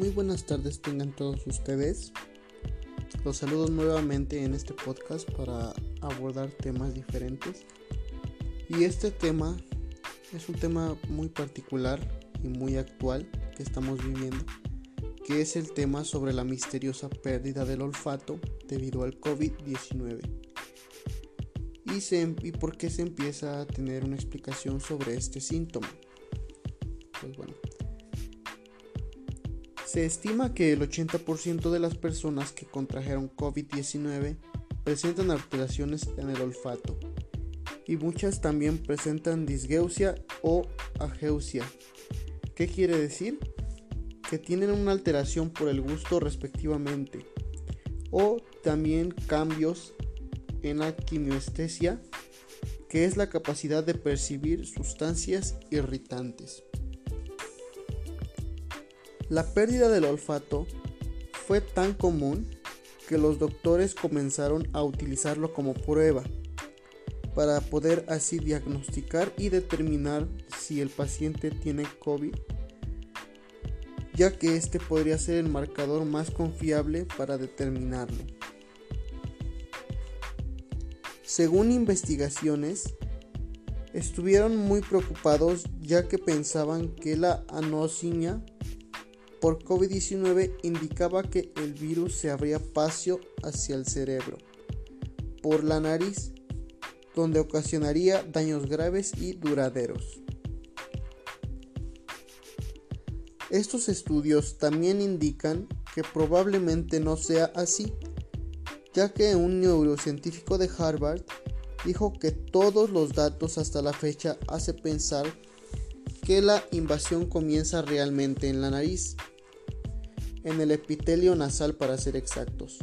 Muy buenas tardes tengan todos ustedes. Los saludo nuevamente en este podcast para abordar temas diferentes. Y este tema es un tema muy particular y muy actual que estamos viviendo, que es el tema sobre la misteriosa pérdida del olfato debido al COVID-19. Y, y por qué se empieza a tener una explicación sobre este síntoma. Pues bueno, se estima que el 80% de las personas que contrajeron COVID-19 presentan alteraciones en el olfato y muchas también presentan disgeusia o ageusia. ¿Qué quiere decir? Que tienen una alteración por el gusto respectivamente o también cambios en la quimiestesia, que es la capacidad de percibir sustancias irritantes. La pérdida del olfato fue tan común que los doctores comenzaron a utilizarlo como prueba para poder así diagnosticar y determinar si el paciente tiene COVID, ya que este podría ser el marcador más confiable para determinarlo. Según investigaciones, estuvieron muy preocupados ya que pensaban que la anosmia por COVID-19 indicaba que el virus se abría paso hacia el cerebro por la nariz, donde ocasionaría daños graves y duraderos. Estos estudios también indican que probablemente no sea así, ya que un neurocientífico de Harvard dijo que todos los datos hasta la fecha hace pensar que la invasión comienza realmente en la nariz en el epitelio nasal para ser exactos,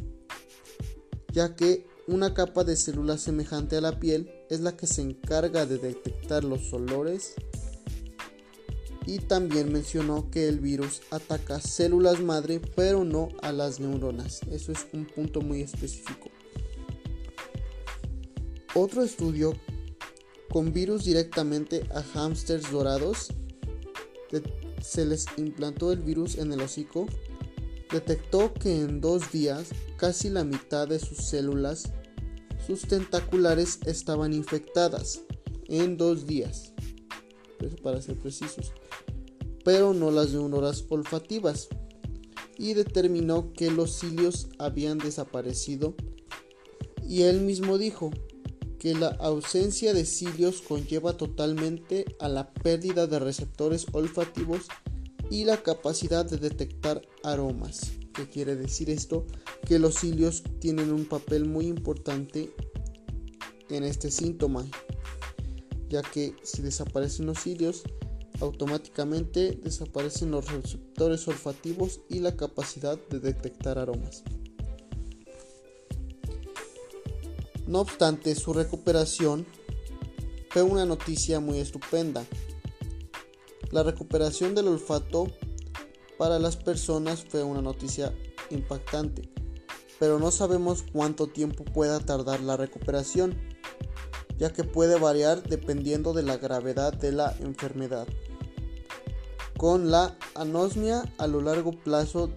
ya que una capa de células semejante a la piel es la que se encarga de detectar los olores y también mencionó que el virus ataca células madre pero no a las neuronas. Eso es un punto muy específico. Otro estudio con virus directamente a hámsters dorados se les implantó el virus en el hocico detectó que en dos días casi la mitad de sus células, sus tentaculares, estaban infectadas. En dos días, para ser precisos, pero no las neuronas olfativas. Y determinó que los cilios habían desaparecido. Y él mismo dijo que la ausencia de cilios conlleva totalmente a la pérdida de receptores olfativos y la capacidad de detectar aromas. ¿Qué quiere decir esto? Que los cilios tienen un papel muy importante en este síntoma, ya que si desaparecen los cilios, automáticamente desaparecen los receptores olfativos y la capacidad de detectar aromas. No obstante, su recuperación fue una noticia muy estupenda, la recuperación del olfato para las personas fue una noticia impactante, pero no sabemos cuánto tiempo pueda tardar la recuperación, ya que puede variar dependiendo de la gravedad de la enfermedad. Con la anosmia a lo largo plazo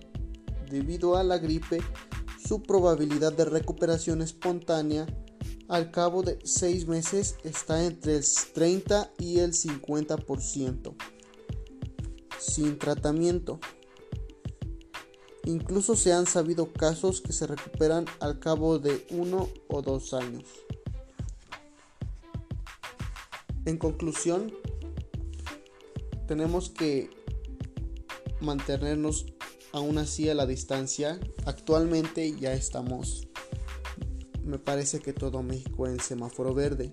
debido a la gripe, su probabilidad de recuperación espontánea al cabo de 6 meses está entre el 30 y el 50% sin tratamiento. Incluso se han sabido casos que se recuperan al cabo de uno o dos años. En conclusión, tenemos que mantenernos aún así a la distancia. Actualmente ya estamos, me parece que todo México en semáforo verde.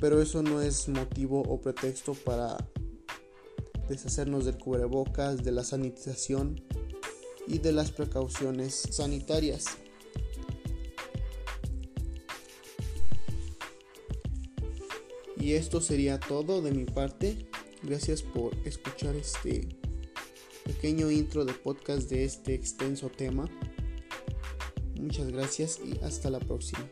Pero eso no es motivo o pretexto para deshacernos del cubrebocas, de la sanitización y de las precauciones sanitarias. Y esto sería todo de mi parte. Gracias por escuchar este pequeño intro de podcast de este extenso tema. Muchas gracias y hasta la próxima.